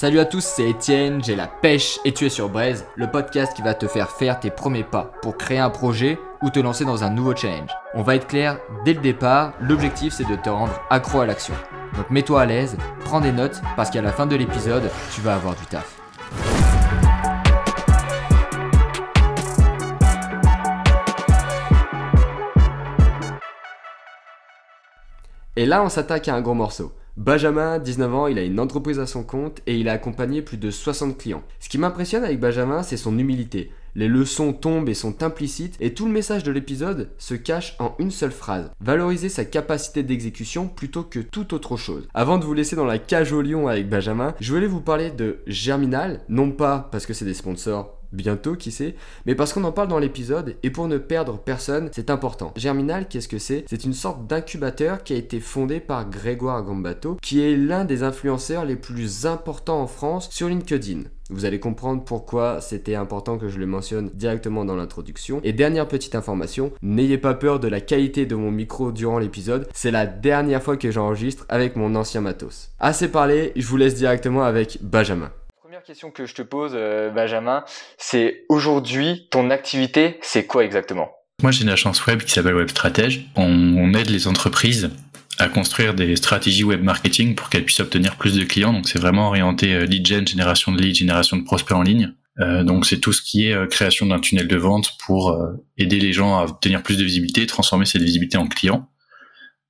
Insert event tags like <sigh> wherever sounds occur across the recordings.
Salut à tous, c'est Étienne, j'ai la pêche et tu es sur Braise, le podcast qui va te faire faire tes premiers pas pour créer un projet ou te lancer dans un nouveau challenge. On va être clair dès le départ, l'objectif c'est de te rendre accro à l'action. Donc mets-toi à l'aise, prends des notes parce qu'à la fin de l'épisode, tu vas avoir du taf. Et là, on s'attaque à un gros morceau. Benjamin, 19 ans, il a une entreprise à son compte et il a accompagné plus de 60 clients. Ce qui m'impressionne avec Benjamin, c'est son humilité. Les leçons tombent et sont implicites et tout le message de l'épisode se cache en une seule phrase. Valoriser sa capacité d'exécution plutôt que toute autre chose. Avant de vous laisser dans la cage au lion avec Benjamin, je voulais vous parler de Germinal, non pas parce que c'est des sponsors bientôt, qui sait, mais parce qu'on en parle dans l'épisode et pour ne perdre personne, c'est important. Germinal, qu'est-ce que c'est? C'est une sorte d'incubateur qui a été fondé par Grégoire Gambato, qui est l'un des influenceurs les plus importants en France sur LinkedIn. Vous allez comprendre pourquoi c'était important que je le mentionne directement dans l'introduction. Et dernière petite information, n'ayez pas peur de la qualité de mon micro durant l'épisode, c'est la dernière fois que j'enregistre avec mon ancien matos. Assez parlé, je vous laisse directement avec Benjamin première question que je te pose, euh, Benjamin, c'est aujourd'hui, ton activité, c'est quoi exactement? Moi, j'ai une agence web qui s'appelle Web Stratège. On, aide les entreprises à construire des stratégies web marketing pour qu'elles puissent obtenir plus de clients. Donc, c'est vraiment orienté euh, lead gen, génération de leads, génération de prospects en ligne. Euh, donc, c'est tout ce qui est création d'un tunnel de vente pour aider les gens à obtenir plus de visibilité, transformer cette visibilité en clients.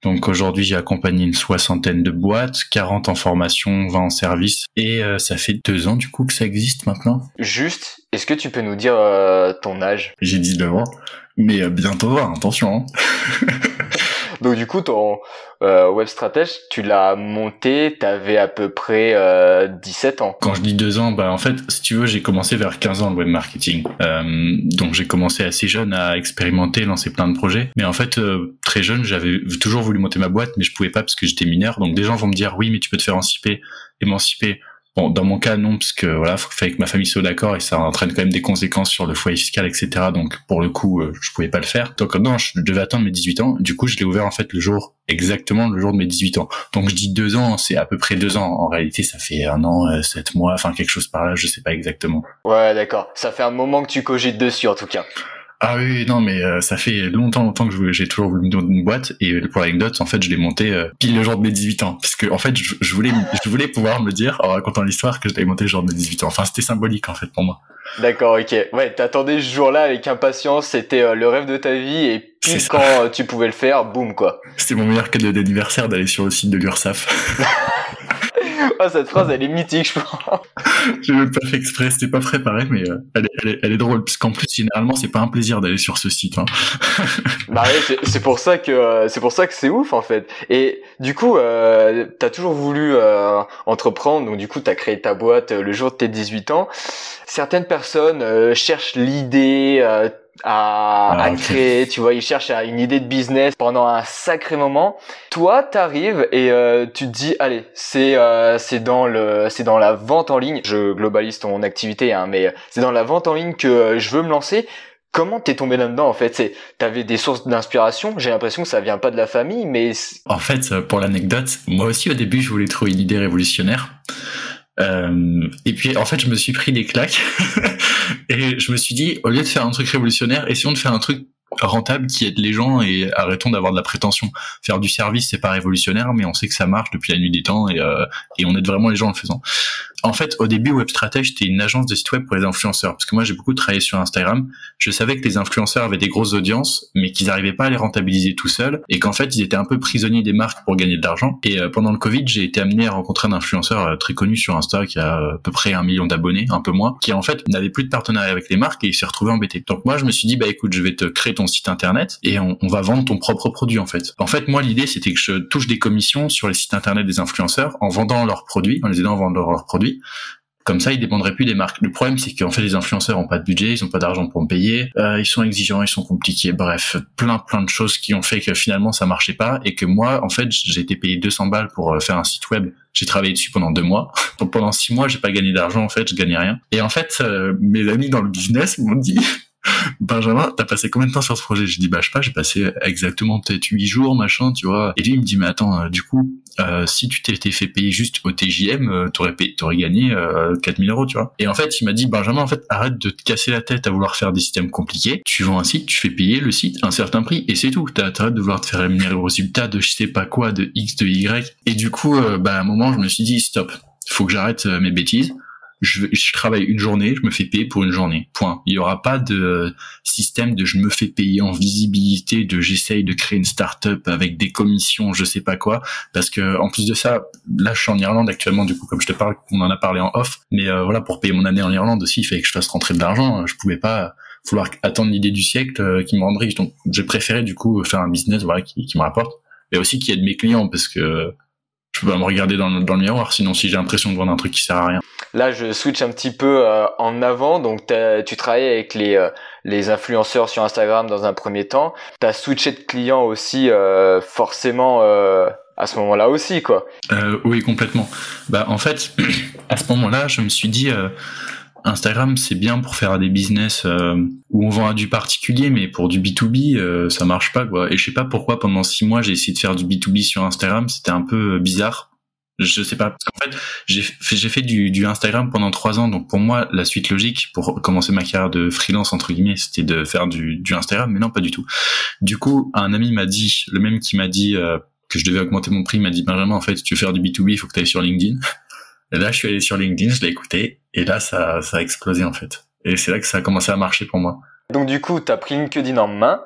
Donc aujourd'hui, j'ai accompagné une soixantaine de boîtes, 40 en formation, 20 en service, et euh, ça fait deux ans du coup que ça existe maintenant. Juste, est-ce que tu peux nous dire euh, ton âge? J'ai 19 ans, mais euh, bientôt 20, attention. Hein. <laughs> Donc du coup, ton euh, web stratège, tu l'as monté, t'avais à peu près euh, 17 ans. Quand je dis deux ans, bah en fait, si tu veux, j'ai commencé vers 15 ans le web marketing. Euh, donc j'ai commencé assez jeune à expérimenter, lancer plein de projets. Mais en fait, euh, très jeune, j'avais toujours voulu monter ma boîte, mais je pouvais pas parce que j'étais mineur. Donc des gens vont me dire oui, mais tu peux te faire émanciper Dans mon cas, non, parce que voilà, fallait que ma famille soit d'accord et ça entraîne quand même des conséquences sur le foyer fiscal, etc. Donc, pour le coup, euh, je pouvais pas le faire. Donc, non, je devais attendre mes 18 ans. Du coup, je l'ai ouvert en fait le jour, exactement le jour de mes 18 ans. Donc, je dis deux ans, c'est à peu près deux ans. En réalité, ça fait un an, euh, sept mois, enfin quelque chose par là, je sais pas exactement. Ouais, d'accord. Ça fait un moment que tu cogites dessus, en tout cas. Ah oui, non, mais euh, ça fait longtemps, longtemps que j'ai toujours voulu monter une boîte et pour l'anecdote, en fait, je l'ai monté euh, pile le jour de mes 18 ans, parce que en fait, je, voulais, je voulais pouvoir me dire en racontant l'histoire que je l'avais monté le jour de mes 18 ans. Enfin, c'était symbolique en fait pour moi. D'accord, ok. Ouais, t'attendais ce jour-là avec impatience, c'était euh, le rêve de ta vie et puis quand tu pouvais le faire, boum quoi. C'était mon meilleur cadeau d'anniversaire d'aller sur le site de l'URSSAF. <laughs> Ah, cette phrase, elle est mythique, je pense. J'ai même pas fait exprès, c'était pas préparé, mais euh, elle, est, elle, est, drôle, puisqu'en plus, généralement, c'est pas un plaisir d'aller sur ce site. Hein. <laughs> bah ouais, c'est pour ça que euh, c'est pour ça que c'est ouf en fait. Et du coup, euh, t'as toujours voulu euh, entreprendre, donc du coup, t'as créé ta boîte le jour de tes 18 ans. Certaines personnes cherchent l'idée à, ah, à créer, tu vois, ils cherchent à une idée de business pendant un sacré moment. Toi, t'arrives et euh, tu te dis, allez, c'est euh, c'est dans le c'est dans la vente en ligne. Je globalise ton activité, hein, mais c'est dans la vente en ligne que euh, je veux me lancer. Comment t'es tombé là-dedans en fait? C'est t'avais des sources d'inspiration. J'ai l'impression que ça vient pas de la famille, mais en fait, pour l'anecdote, moi aussi au début, je voulais trouver une idée révolutionnaire. Euh, et puis en fait, je me suis pris des claques <laughs> et je me suis dit, au lieu de faire un truc révolutionnaire, essayons de faire un truc rentable qui aide les gens et arrêtons d'avoir de la prétention. Faire du service, c'est pas révolutionnaire, mais on sait que ça marche depuis la nuit des temps et, euh, et on aide vraiment les gens en le faisant. En fait, au début, WebStratège, c'était une agence de site web pour les influenceurs. Parce que moi, j'ai beaucoup travaillé sur Instagram. Je savais que les influenceurs avaient des grosses audiences, mais qu'ils n'arrivaient pas à les rentabiliser tout seuls. Et qu'en fait, ils étaient un peu prisonniers des marques pour gagner de l'argent. Et euh, pendant le Covid, j'ai été amené à rencontrer un influenceur euh, très connu sur Insta qui a à peu près un million d'abonnés, un peu moins, qui en fait n'avait plus de partenariat avec les marques et il s'est retrouvé embêté. Donc moi, je me suis dit, bah écoute, je vais te créer ton site internet et on, on va vendre ton propre produit en fait. En fait, moi, l'idée, c'était que je touche des commissions sur les sites internet des influenceurs en vendant leurs produits, en les aidant à vendre leurs produits. Comme ça, ils dépendraient plus des marques. Le problème, c'est qu'en fait, les influenceurs ont pas de budget, ils ont pas d'argent pour me payer, euh, ils sont exigeants, ils sont compliqués. Bref, plein plein de choses qui ont fait que finalement ça marchait pas et que moi, en fait, j'ai été payé 200 balles pour euh, faire un site web. J'ai travaillé dessus pendant deux mois. <laughs> Donc pendant six mois, j'ai pas gagné d'argent. En fait, je gagnais rien. Et en fait, euh, mes amis dans le business m'ont dit Benjamin, t'as passé combien de temps sur ce projet? Je dis bah je sais pas, j'ai passé exactement peut-être huit jours, machin, tu vois. Et lui il me dit mais attends, euh, du coup, euh, si tu t'étais fait payer juste au TJM, euh, t'aurais payé, t'aurais gagné euh, 4000 euros, tu vois. Et en fait, il m'a dit Benjamin, en fait, arrête de te casser la tête à vouloir faire des systèmes compliqués. Tu vends un site, tu fais payer le site un certain prix et c'est tout. T'as de vouloir te faire rémunérer au résultat de je sais pas quoi, de X, de Y. Et du coup, euh, bah à un moment, je me suis dit stop, faut que j'arrête euh, mes bêtises je, je, travaille une journée, je me fais payer pour une journée. Point. Il y aura pas de système de je me fais payer en visibilité, de j'essaye de créer une start-up avec des commissions, je sais pas quoi. Parce que en plus de ça, là je suis en Irlande actuellement, du coup comme je te parle, on en a parlé en off. Mais euh, voilà, pour payer mon année en Irlande aussi, il fallait que je fasse rentrer de l'argent. Je pouvais pas vouloir attendre l'idée du siècle euh, qui me rendrait riche. Donc j'ai préféré du coup faire un business voilà qui, qui me rapporte, mais aussi qui aide mes clients parce que je peux pas me regarder dans le, dans le miroir, sinon si j'ai l'impression de vendre un truc qui sert à rien. Là, je switch un petit peu euh, en avant. Donc, tu travailles avec les euh, les influenceurs sur Instagram dans un premier temps. Tu as switché de client aussi, euh, forcément à ce moment-là aussi, quoi. oui, complètement. Bah, en fait, <clears throat> à ce moment-là, je me suis dit. Instagram, c'est bien pour faire des business où on vend à du particulier, mais pour du B2B, ça marche pas, quoi. Et je sais pas pourquoi pendant six mois j'ai essayé de faire du B2B sur Instagram, c'était un peu bizarre. Je sais pas parce qu'en fait j'ai fait, fait du, du, Instagram pendant trois ans donc pour moi la suite logique pour commencer ma carrière de freelance entre guillemets c'était de faire du, du Instagram mais non pas du tout. Du coup un ami m'a dit le même qui m'a dit euh, que je devais augmenter mon prix m'a dit Benjamin en fait si tu veux faire du B2B il faut que tu ailles sur LinkedIn et là je suis allé sur LinkedIn je l'ai écouté et là ça, ça a explosé en fait. Et c'est là que ça a commencé à marcher pour moi. Donc du coup, tu as pris LinkedIn en main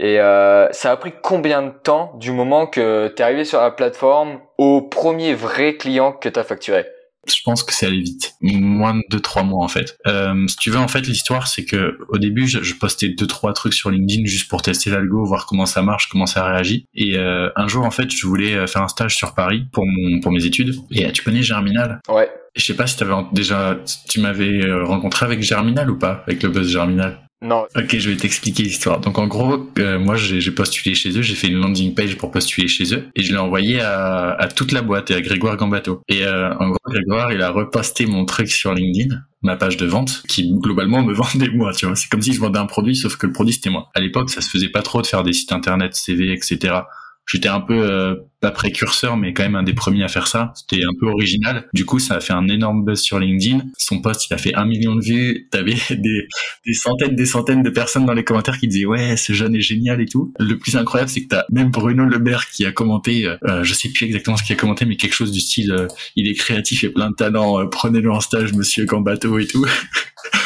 et euh, ça a pris combien de temps du moment que tu es arrivé sur la plateforme au premier vrai client que tu as facturé? Je pense que c'est allé vite, moins de deux trois mois en fait. Euh, si tu veux en fait l'histoire c'est que au début je, postais deux trois trucs sur LinkedIn juste pour tester l'algo, voir comment ça marche, comment ça réagit. Et euh, un jour en fait je voulais euh, faire un stage sur Paris pour mon pour mes études. Et euh, tu connais Germinal? Ouais. Je sais pas si avais déjà tu m'avais euh, rencontré avec Germinal ou pas avec le buzz Germinal. Non. Ok, je vais t'expliquer l'histoire. Donc en gros, euh, moi j'ai postulé chez eux, j'ai fait une landing page pour postuler chez eux et je l'ai envoyé à, à, toute la boîte et à Grégoire Gambato. Et euh, en gros, Grégoire, il a reposté mon truc sur LinkedIn, ma page de vente, qui globalement me <laughs> vendait moi, tu vois. C'est comme si je vendais un produit, sauf que le produit c'était moi. À l'époque, ça se faisait pas trop de faire des sites internet, CV, etc j'étais un peu euh, pas précurseur mais quand même un des premiers à faire ça. C'était un peu original. Du coup ça a fait un énorme buzz sur LinkedIn. Son post il a fait un million de vues. T'avais <laughs> des, des centaines des centaines de personnes dans les commentaires qui disaient ouais ce jeune est génial et tout. Le plus incroyable c'est que t'as même Bruno Le Maire qui a commenté euh, je sais plus exactement ce qu'il a commenté mais quelque chose du style euh, il est créatif et plein de talent prenez-le en stage monsieur Gambato et tout <laughs>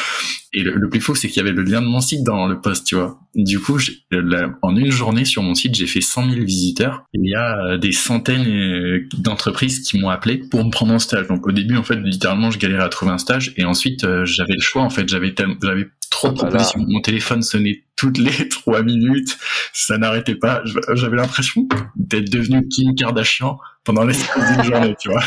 Et le, plus fou, c'est qu'il y avait le lien de mon site dans le post, tu vois. Du coup, en une journée sur mon site, j'ai fait 100 000 visiteurs. il y a euh, des centaines euh, d'entreprises qui m'ont appelé pour me prendre en stage. Donc au début, en fait, littéralement, je galérais à trouver un stage. Et ensuite, euh, j'avais le choix. En fait, j'avais j'avais trop de propositions. Mon téléphone sonnait toutes les <laughs> trois minutes. Ça n'arrêtait pas. J'avais l'impression d'être devenu Kim Kardashian pendant les d'une journée, tu vois.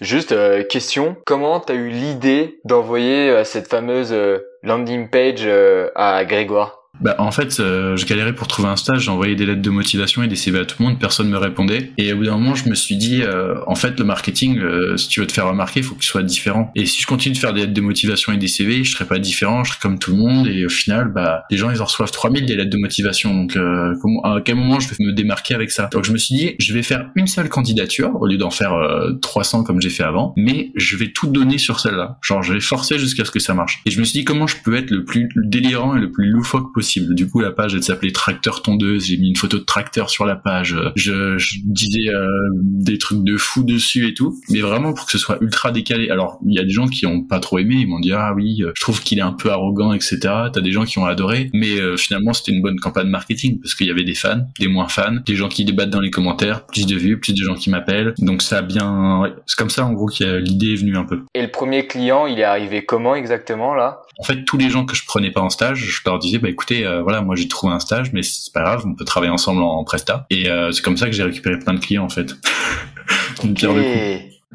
Juste euh, question, comment t'as eu l'idée d'envoyer euh, cette fameuse euh, landing page à Grégoire? Bah, en fait, euh, je galérais pour trouver un stage, j'envoyais des lettres de motivation et des CV à tout le monde, personne me répondait. Et au bout d'un moment, je me suis dit, euh, en fait, le marketing, euh, si tu veux te faire remarquer, il faut que tu sois différent. Et si je continue de faire des lettres de motivation et des CV, je serais pas différent, je serais comme tout le monde. Et au final, bah, les gens, ils en reçoivent 3000 des lettres de motivation. Donc, comment, à quel moment je vais me démarquer avec ça? Donc, je me suis dit, je vais faire une seule candidature au lieu d'en faire 300 comme j'ai fait avant, mais je vais tout donner sur celle-là. Genre, je vais forcer jusqu'à ce que ça marche. Et je me suis dit, comment je peux être le plus délirant et le plus loufoque possible du coup, la page, elle s'appelait Tracteur Tondeuse. J'ai mis une photo de tracteur sur la page. Je, disais euh, des trucs de fou dessus et tout, mais vraiment pour que ce soit ultra décalé. Alors, il y a des gens qui ont pas trop aimé. Ils m'ont dit ah oui, euh, je trouve qu'il est un peu arrogant, etc. T'as des gens qui ont adoré, mais euh, finalement, c'était une bonne campagne marketing parce qu'il y avait des fans, des moins fans, des gens qui débattent dans les commentaires, plus de vues, plus de gens qui m'appellent. Donc ça a bien, c'est comme ça en gros que l'idée est venue un peu. Et le premier client, il est arrivé comment exactement là? En fait, tous les gens que je prenais pas en stage, je leur disais bah écoutez euh, voilà, moi j'ai trouvé un stage, mais c'est pas grave, on peut travailler ensemble en, presta. Et euh, c'est comme ça que j'ai récupéré plein de clients en fait. <laughs>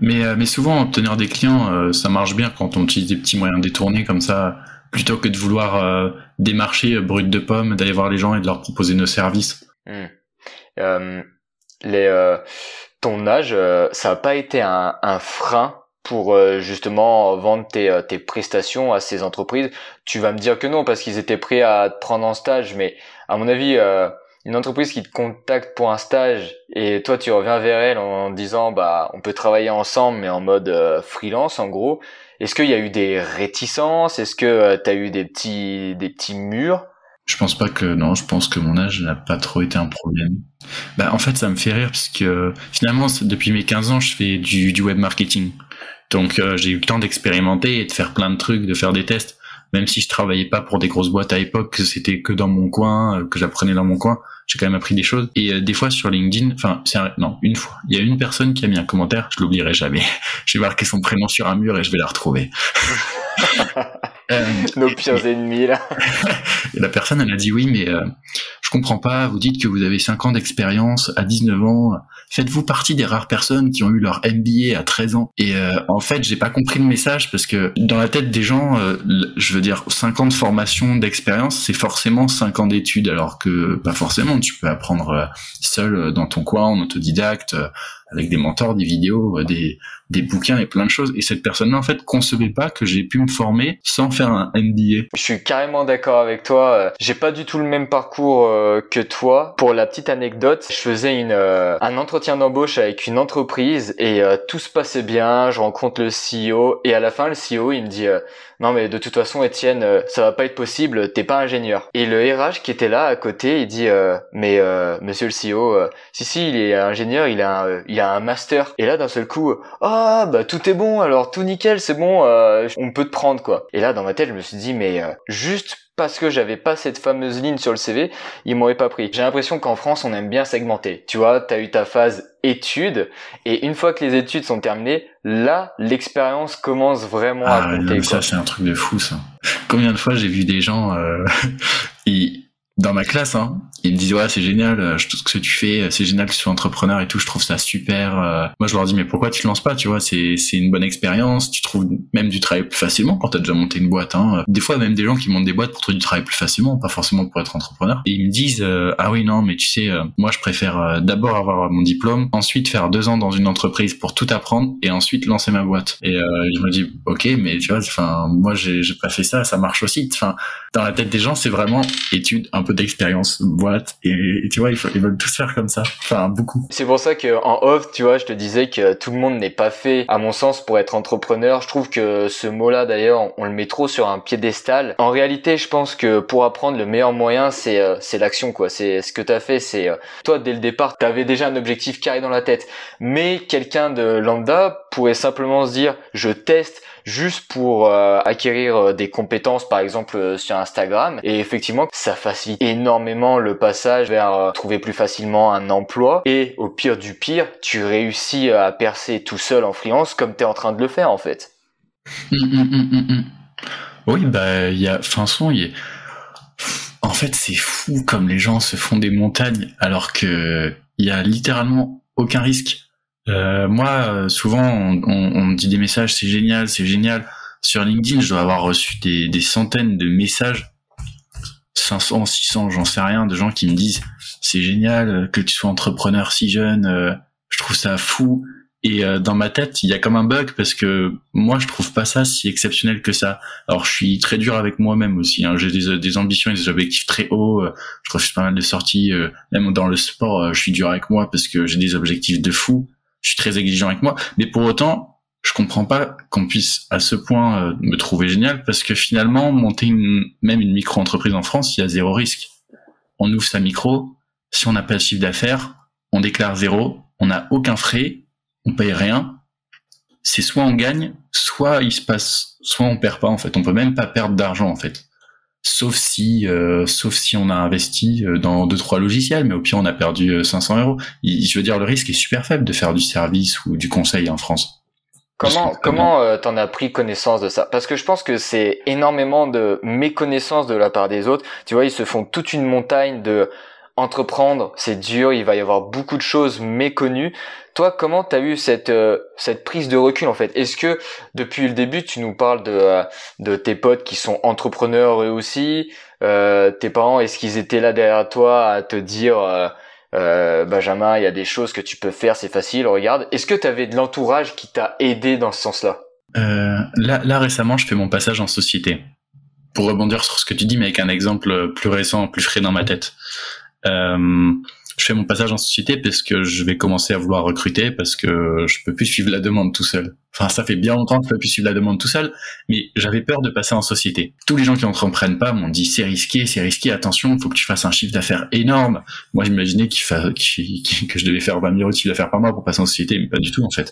Mais, euh, mais souvent, obtenir des clients, ça marche bien quand on utilise des petits moyens détournés comme ça, plutôt que de vouloir démarcher brut de pomme, d'aller voir les gens et de leur proposer nos services. Hmm. les, ton âge, ça n'a pas été un, un frein pour euh, justement vendre tes, euh, tes prestations à ces entreprises Tu vas me dire que non parce qu'ils étaient prêts à te prendre en stage, mais à mon avis, euh, une entreprise qui te contacte pour un stage et toi tu reviens vers elle en disant bah on peut travailler ensemble mais en mode freelance en gros. Est-ce qu'il y a eu des réticences? Est-ce que tu as eu des petits des petits murs? Je pense pas que non, je pense que mon âge n'a pas trop été un problème. Bah en fait ça me fait rire parce que finalement depuis mes 15 ans je fais du, du web marketing. Donc euh, j'ai eu le temps d'expérimenter et de faire plein de trucs, de faire des tests. Même si je travaillais pas pour des grosses boîtes à l'époque, que c'était que dans mon coin, euh, que j'apprenais dans mon coin, j'ai quand même appris des choses. Et euh, des fois sur LinkedIn, enfin c'est non une fois, il y a une personne qui a mis un commentaire, je l'oublierai jamais. <laughs> je vais marquer son prénom sur un mur et je vais la retrouver. <laughs> Euh, Nos pires ennemis là. <laughs> et la personne elle a dit oui mais euh, je comprends pas, vous dites que vous avez 5 ans d'expérience à 19 ans, faites-vous partie des rares personnes qui ont eu leur MBA à 13 ans Et euh, en fait j'ai pas compris le message parce que dans la tête des gens, je veux dire 5 ans de formation, d'expérience c'est forcément 5 ans d'études alors que pas forcément, tu peux apprendre seul dans ton coin en autodidacte avec des mentors, des vidéos, des, des bouquins et plein de choses. Et cette personne-là, en fait, concevait pas que j'ai pu me former sans faire un MBA. Je suis carrément d'accord avec toi. J'ai pas du tout le même parcours euh, que toi. Pour la petite anecdote, je faisais une, euh, un entretien d'embauche avec une entreprise et euh, tout se passait bien. Je rencontre le CEO et à la fin, le CEO, il me dit non mais de toute façon Étienne euh, ça va pas être possible t'es pas ingénieur et le RH qui était là à côté il dit euh, mais euh, monsieur le CEO si si il est ingénieur il a un, il a un master et là d'un seul coup ah bah tout est bon alors tout nickel c'est bon on peut te prendre quoi et là dans ma tête je me suis dit mais juste parce que j'avais pas cette fameuse ligne sur le CV, ils m'auraient pas pris. J'ai l'impression qu'en France, on aime bien segmenter. Tu vois, t'as eu ta phase études, et une fois que les études sont terminées, là, l'expérience commence vraiment à ah compter. ça, c'est un truc de fou, ça. Combien de fois j'ai vu des gens, euh, <laughs> ils, dans ma classe, hein, ils me disent ouais c'est génial, euh, tout ce que tu fais, euh, c'est génial que tu sois entrepreneur et tout, je trouve ça super. Euh. Moi je leur dis mais pourquoi tu te lances pas, tu vois, c'est c'est une bonne expérience, tu trouves même du travail plus facilement quand t'as déjà monté une boîte. Hein. Des fois même des gens qui montent des boîtes pour trouver du travail plus facilement, pas forcément pour être entrepreneur. Et ils me disent ah oui non mais tu sais moi je préfère d'abord avoir mon diplôme, ensuite faire deux ans dans une entreprise pour tout apprendre et ensuite lancer ma boîte. Et je me dis ok mais tu vois enfin moi j'ai pas fait ça, ça marche aussi. Enfin dans la tête des gens c'est vraiment étude un d'expérience et, tu vois ils, veulent tous faire comme ça. Enfin beaucoup. C'est pour ça que en off tu vois je te disais que tout le monde n'est pas fait à mon sens pour être entrepreneur. Je trouve que ce mot là d'ailleurs on, le met trop sur un piédestal. En réalité je pense que pour apprendre le meilleur moyen c'est euh, c'est l'action quoi. C'est ce que tu as fait c'est euh, toi dès le départ tu avais déjà un objectif carré dans la tête. Mais quelqu'un de lambda pourrait simplement se dire je teste juste pour euh, acquérir euh, des compétences par exemple euh, sur Instagram. Et effectivement ça facilite énormément le passage vers trouver plus facilement un emploi. Et au pire du pire tu réussis à percer tout seul en freelance comme tu es en train de le faire en fait. Hum, hum, hum, oui bah il y a Finson il en fait c'est fou comme les gens se font des montagnes alors que il y a littéralement aucun risque euh, moi, euh, souvent, on, me dit des messages, c'est génial, c'est génial. Sur LinkedIn, je dois avoir reçu des, centaines de messages, 500, 600, j'en sais rien, de gens qui me disent, c'est génial que tu sois entrepreneur si jeune, euh, je trouve ça fou. Et dans ma tête, il y a comme un bug parce que moi, je trouve pas ça si exceptionnel que ça. Alors, je suis très dur avec moi-même aussi. Hein. J'ai des, des, ambitions et des objectifs très hauts. Je refuse pas mal de sorties. Même dans le sport, je suis dur avec moi parce que j'ai des objectifs de fou je suis très exigeant avec moi, mais pour autant, je comprends pas qu'on puisse à ce point euh, me trouver génial parce que finalement, monter une, même une micro-entreprise en France, il y a zéro risque. On ouvre sa micro, si on n'a pas de chiffre d'affaires, on déclare zéro, on n'a aucun frais, on paye rien. C'est soit on gagne, soit il se passe, soit on perd pas en fait. On peut même pas perdre d'argent en fait sauf si euh, sauf si on a investi euh, dans deux trois logiciels mais au pire on a perdu 500 euh, euros. Je veux dire le risque est super faible de faire du service ou du conseil en France. Comment comment t'en as pris connaissance de ça? Parce que je pense que c'est énormément de méconnaissance de la part des autres. Tu vois ils se font toute une montagne de entreprendre, c'est dur, il va y avoir beaucoup de choses méconnues. Toi, comment tu as eu cette euh, cette prise de recul en fait? Est-ce que depuis le début, tu nous parles de euh, de tes potes qui sont entrepreneurs eux aussi, euh, tes parents, est-ce qu'ils étaient là derrière toi à te dire euh, Benjamin, il y a des choses que tu peux faire, c'est facile, regarde. Est-ce que tu avais de l'entourage qui t'a aidé dans ce sens-là? Euh, là, là, récemment, je fais mon passage en société. Pour rebondir sur ce que tu dis, mais avec un exemple plus récent, plus frais dans ma tête. Euh, je fais mon passage en société parce que je vais commencer à vouloir recruter parce que je peux plus suivre la demande tout seul. Enfin, ça fait bien longtemps que je peux plus suivre la demande tout seul, mais j'avais peur de passer en société. Tous les gens qui n'entreprennent pas m'ont dit c'est risqué, c'est risqué, attention, faut que tu fasses un chiffre d'affaires énorme. Moi, j'imaginais qu'il fa... que je devais faire 20 000 euros de chiffre d'affaires par mois pour passer en société, mais pas du tout en fait.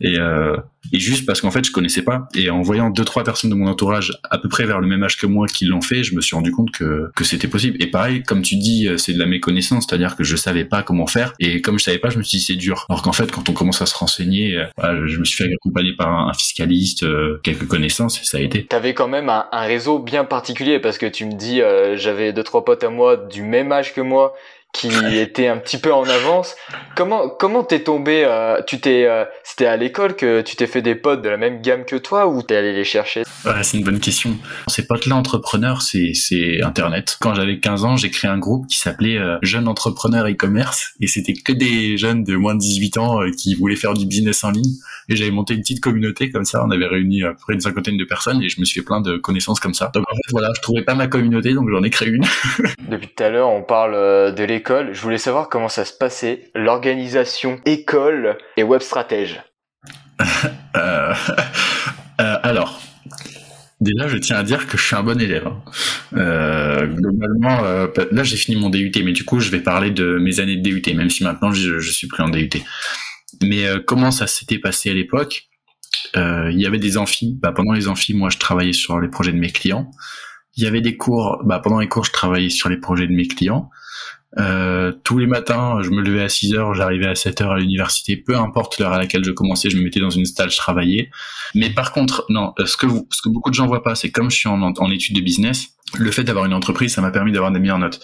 Et, euh... et juste parce qu'en fait, je connaissais pas. Et en voyant deux trois personnes de mon entourage à peu près vers le même âge que moi qui l'ont fait, je me suis rendu compte que que c'était possible. Et pareil, comme tu dis, c'est de la méconnaissance, c'est-à-dire que je savais pas comment faire. Et comme je savais pas, je me suis dit c'est dur. Alors qu'en fait, quand on commence à se renseigner, euh, voilà, je me suis fait accompagner par un fiscaliste, euh, quelques connaissances, ça a été. T'avais quand même un, réseau bien particulier parce que tu me dis, euh, j'avais deux trois potes à moi du même âge que moi qui était un petit peu en avance. Comment comment t'es tombé euh, Tu t'es euh, c'était à l'école que tu t'es fait des potes de la même gamme que toi ou t'es allé les chercher? Ouais, C'est une bonne question. Ces potes-là entrepreneurs, c'est c'est Internet. Quand j'avais 15 ans, j'ai créé un groupe qui s'appelait euh, Jeunes entrepreneurs e-commerce et c'était que des jeunes de moins de 18 ans qui voulaient faire du business en ligne. Et j'avais monté une petite communauté comme ça. On avait réuni à peu près une cinquantaine de personnes et je me suis fait plein de connaissances comme ça. Donc en fait voilà, je trouvais pas ma communauté donc j'en ai créé une. <laughs> Depuis tout à l'heure, on parle de l'école je voulais savoir comment ça se passait, l'organisation école et web stratège. <laughs> Euh, euh, alors, déjà, je tiens à dire que je suis un bon élève. Hein. Euh, globalement, là, j'ai fini mon DUT, mais du coup, je vais parler de mes années de DUT, même si maintenant, je, je suis plus en DUT. Mais comment ça s'était passé à l'époque? Il y avait des amphis. Bah, pendant les amphis, moi, je travaillais sur les projets de mes clients. Il y avait des cours. Bah, pendant les cours, je travaillais sur les projets de mes clients. Euh, tous les matins, je me levais à 6 heures, j'arrivais à 7 heures à l'université, peu importe l'heure à laquelle je commençais, je me mettais dans une salle, je travaillais. Mais par contre, non, ce que, ce que beaucoup de gens voient pas, c'est comme je suis en, en études de business, le fait d'avoir une entreprise, ça m'a permis d'avoir des meilleures notes.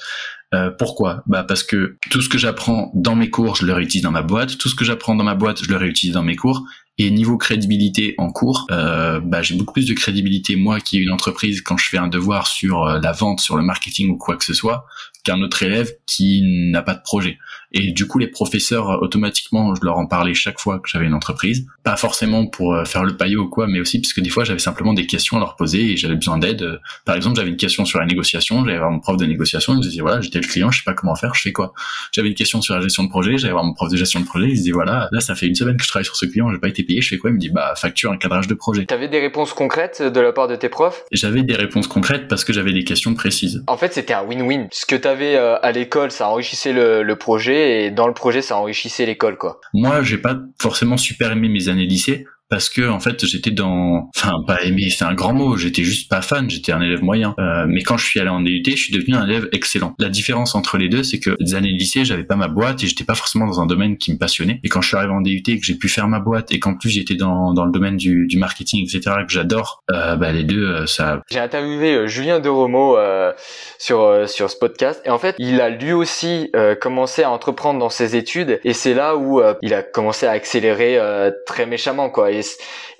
Euh, pourquoi? Bah parce que tout ce que j'apprends dans mes cours, je le réutilise dans ma boîte. Tout ce que j'apprends dans ma boîte, je le réutilise dans mes cours. Et niveau crédibilité en cours, euh, bah, j'ai beaucoup plus de crédibilité moi qui ai une entreprise quand je fais un devoir sur euh, la vente, sur le marketing ou quoi que ce soit, qu'un autre élève qui n'a pas de projet. Et du coup, les professeurs, automatiquement, je leur en parlais chaque fois que j'avais une entreprise. Pas forcément pour euh, faire le paillot ou quoi, mais aussi parce que des fois, j'avais simplement des questions à leur poser et j'avais besoin d'aide. Par exemple, j'avais une question sur la négociation, j'allais voir mon prof de négociation, il me disait, voilà, j'étais le client, je sais pas comment faire, je fais quoi? J'avais une question sur la gestion de projet, j'allais voir mon prof de gestion de projet, il disait, voilà, là, ça fait une semaine que je travaille sur ce client, j'ai pas été payé, je fais quoi? Il me dit, bah, facture un cadrage de projet. T'avais des réponses concrètes de la part de tes profs? J'avais des réponses concrètes parce que j'avais des questions précises. En fait, c'était un win-win. Ce que t'avais euh, à l'école, ça enrichissait le, le projet et dans le projet, ça enrichissait l'école, quoi. Moi, j'ai pas forcément super aimé mes années lycée parce que en fait j'étais dans enfin pas aimé c'est un grand mot j'étais juste pas fan j'étais un élève moyen. Euh, mais quand je suis allé en DUT je suis devenu un élève excellent. La différence entre les deux c'est que des années de lycée j'avais pas ma boîte et j'étais pas forcément dans un domaine qui me passionnait. Et quand je suis arrivé en DUT et que j'ai pu faire ma boîte et qu'en plus j'étais dans, dans le domaine du, du marketing etc que j'adore euh, bah les deux euh, ça j'ai interviewé euh, Julien de Romo euh, sur sur ce podcast. Et en fait il a lui aussi commencé à entreprendre dans ses études. Et c'est là où il a commencé à accélérer très méchamment quoi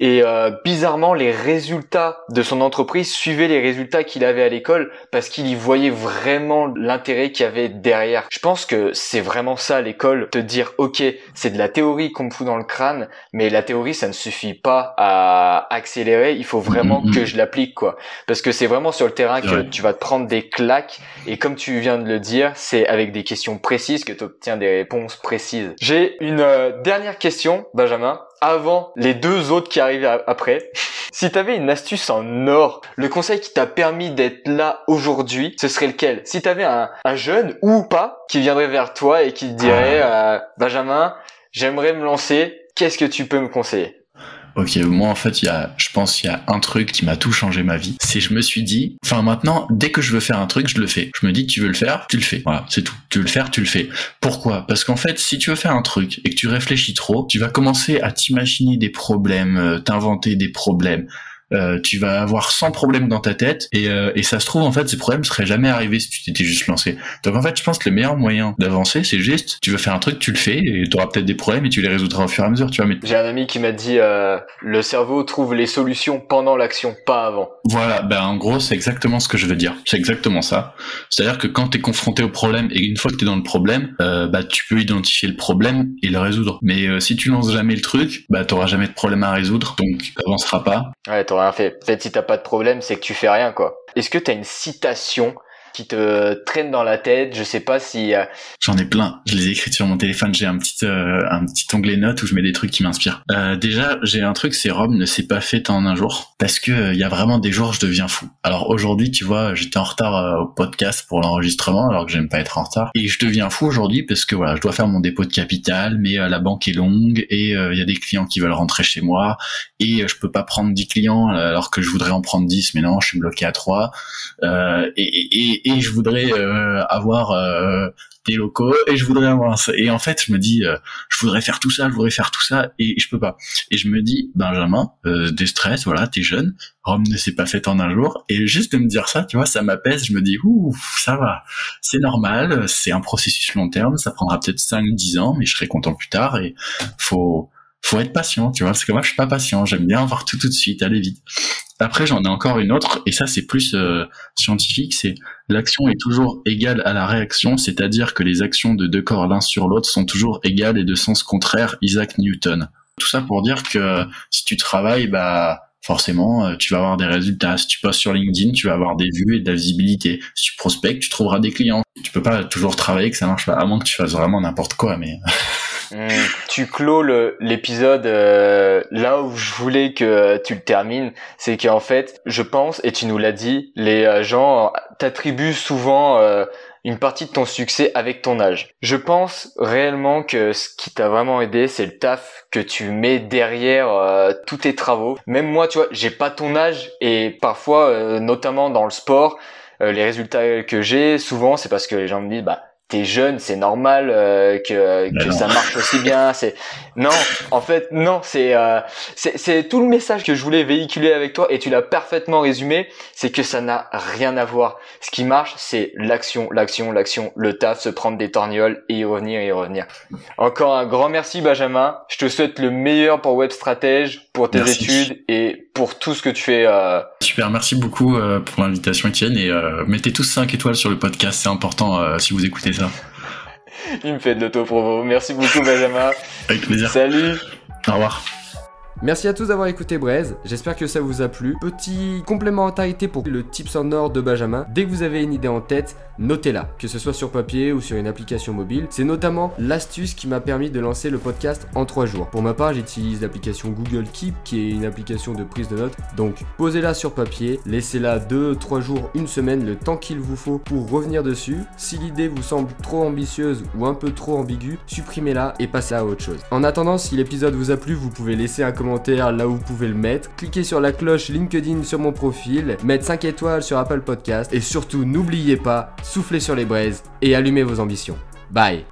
euh, bizarrement, les résultats de son entreprise suivaient les résultats qu'il avait à l'école parce qu'il y voyait vraiment l'intérêt qu'il y avait derrière. Je pense que c'est vraiment ça l'école, te dire ok, c'est de la théorie qu'on me fout dans le crâne, mais la théorie ça ne suffit pas à accélérer, il faut vraiment mm-hmm. que je l'applique quoi. Parce que c'est vraiment sur le terrain que tu vas te prendre des claques et comme tu viens de le dire, c'est avec des questions précises que tu obtiens des réponses précises. J'ai une euh, dernière question, Benjamin avant les deux autres qui arrivent après. <laughs> si t'avais une astuce en or, le conseil qui t'a permis d'être là aujourd'hui, ce serait lequel? Si t'avais un, un jeune ou pas qui viendrait vers toi et qui te dirait euh, Benjamin, j'aimerais me lancer, qu'est-ce que tu peux me conseiller? Ok, moi en fait, il y a, je pense, il y a un truc qui m'a tout changé ma vie. C'est je me suis dit, enfin maintenant, dès que je veux faire un truc, je le fais. Je me dis, tu veux le faire, tu le fais. Voilà, c'est tout. Tu veux le faire, tu le fais. Pourquoi? Parce qu'en fait, si tu veux faire un truc et que tu réfléchis trop, tu vas commencer à t'imaginer des problèmes, euh, t'inventer des problèmes euh, tu vas avoir 100 problèmes dans ta tête et, euh, et ça se trouve en fait ces problèmes seraient jamais arrivés si tu t'étais juste lancé. Donc en fait je pense que le meilleur moyen d'avancer c'est juste tu veux faire un truc tu le fais et tu auras peut-être des problèmes et tu les résoudras au fur et à mesure tu vois mais J'ai un ami qui m'a dit euh, le cerveau trouve les solutions pendant l'action, pas avant. voilà ben en gros c'est exactement ce que je veux dire c'est exactement ça c'est-à-dire que quand tu es confronté au problème et une fois que tu es dans le problème euh, bah tu peux identifier le problème et le résoudre mais euh, si tu lances jamais le truc bah t'auras jamais de problème à résoudre donc t'avanceras pas Ouais, t'auras rien fait. Peut-être si t'as pas de problème, c'est que tu fais rien, quoi. Est-ce que t'as une citation te traîne dans la tête Je sais pas si... euh, J'en ai plein. Je les ai écrites sur mon téléphone. J'ai un petit euh, un petit onglet notes où je mets des trucs qui m'inspirent. Euh, déjà, j'ai un truc, c'est Rome ne s'est pas fait en un jour parce que euh, il y a vraiment des jours je deviens fou. Alors aujourd'hui, tu vois, j'étais en retard au podcast pour l'enregistrement alors que j'aime pas être en retard et je deviens fou aujourd'hui parce que voilà, je dois faire mon dépôt de capital, mais la banque est longue et il y a des clients qui veulent rentrer chez moi et je peux pas prendre 10 clients alors que je voudrais en prendre 10 mais non, je suis bloqué à 3 euh, et, et, et je voudrais euh, avoir euh, des locaux et je voudrais avoir un... et en fait je me dis euh, je voudrais faire tout ça je voudrais faire tout ça et je peux pas. Et je me dis Benjamin euh, des stress voilà t'es jeune Rome ne s'est pas faite en un jour et juste de me dire ça tu vois ça m'apaise je me dis ouh ça va. C'est normal c'est un processus long terme ça prendra peut-être 5 10 ans mais je serai content plus tard et faut faut être patient tu vois parce que moi je suis pas patient j'aime bien avoir tout tout de suite aller vite après j'en ai encore une autre et ça c'est plus euh, scientifique c'est l'action est toujours égale à la réaction, c'est-à-dire que les actions de deux corps l'un sur l'autre sont toujours égales et de sens contraire, Isaac Newton. Tout ça pour dire que si tu travailles, bah forcément, euh, tu vas avoir des résultats. Si tu postes sur LinkedIn, tu vas avoir des vues et de la visibilité. Si tu prospectes, tu trouveras des clients. Tu peux pas toujours travailler que ça marche pas, à moins que tu fasses vraiment n'importe quoi, mais <laughs> hmm, tu clôt l'épisode euh, là où je voulais que tu le termines. C'est qu'en fait, je pense, et tu nous l'as dit, les euh, gens t'attribuent souvent... euh, une partie de ton succès avec ton âge. Je pense réellement que ce qui t'a vraiment aidé, c'est le taf que tu mets derrière tous tes travaux. Même moi, tu vois, j'ai pas ton âge et parfois, notamment dans le sport, les résultats que j'ai, souvent, c'est parce que les gens me disent, bah, t'es jeune, c'est normal euh, que, Bah que ça marche aussi bien. <laughs> C'est non, en fait, non, c'est euh, c'est c'est tout le message que je voulais véhiculer avec toi et tu l'as parfaitement résumé. C'est que ça n'a rien à voir. Ce qui marche, c'est l'action, l'action, l'action, le taf, se prendre des torgnoles et y revenir, et y revenir. Encore un grand merci Benjamin. Je te souhaite le meilleur pour Web Stratège, pour tes Merci. études et pour tout ce que tu fais. euh, super, merci beaucoup euh, pour l'invitation Étienne et euh, mettez tous 5 étoiles sur le podcast, c'est important si vous écoutez ça. <laughs> Il me fait de l'auto-promo. Merci beaucoup Benjamin. Avec plaisir. Salut. Au revoir. Merci à tous d'avoir écouté Braise, j'espère que ça vous a plu. Petit complémentarité pour le tips en or de Benjamin, dès que vous avez une idée en tête, notez-la, que ce soit sur papier ou sur une application mobile. C'est notamment l'astuce qui m'a permis de lancer le podcast en 3 jours. Pour ma part, j'utilise l'application Google Keep qui est une application de prise de notes. Donc posez-la sur papier, laissez-la 2-3 jours, une semaine, le temps qu'il vous faut pour revenir dessus. Si l'idée vous semble trop ambitieuse ou un peu trop ambiguë, supprimez-la et passez à autre chose. En attendant, si l'épisode vous a plu, vous pouvez laisser un commentaire là où vous pouvez le mettre. Cliquez sur la cloche LinkedIn sur mon profil, mettre 5 étoiles sur Apple Podcast et surtout n'oubliez pas, soufflez sur les braises et allumez vos ambitions. Bye.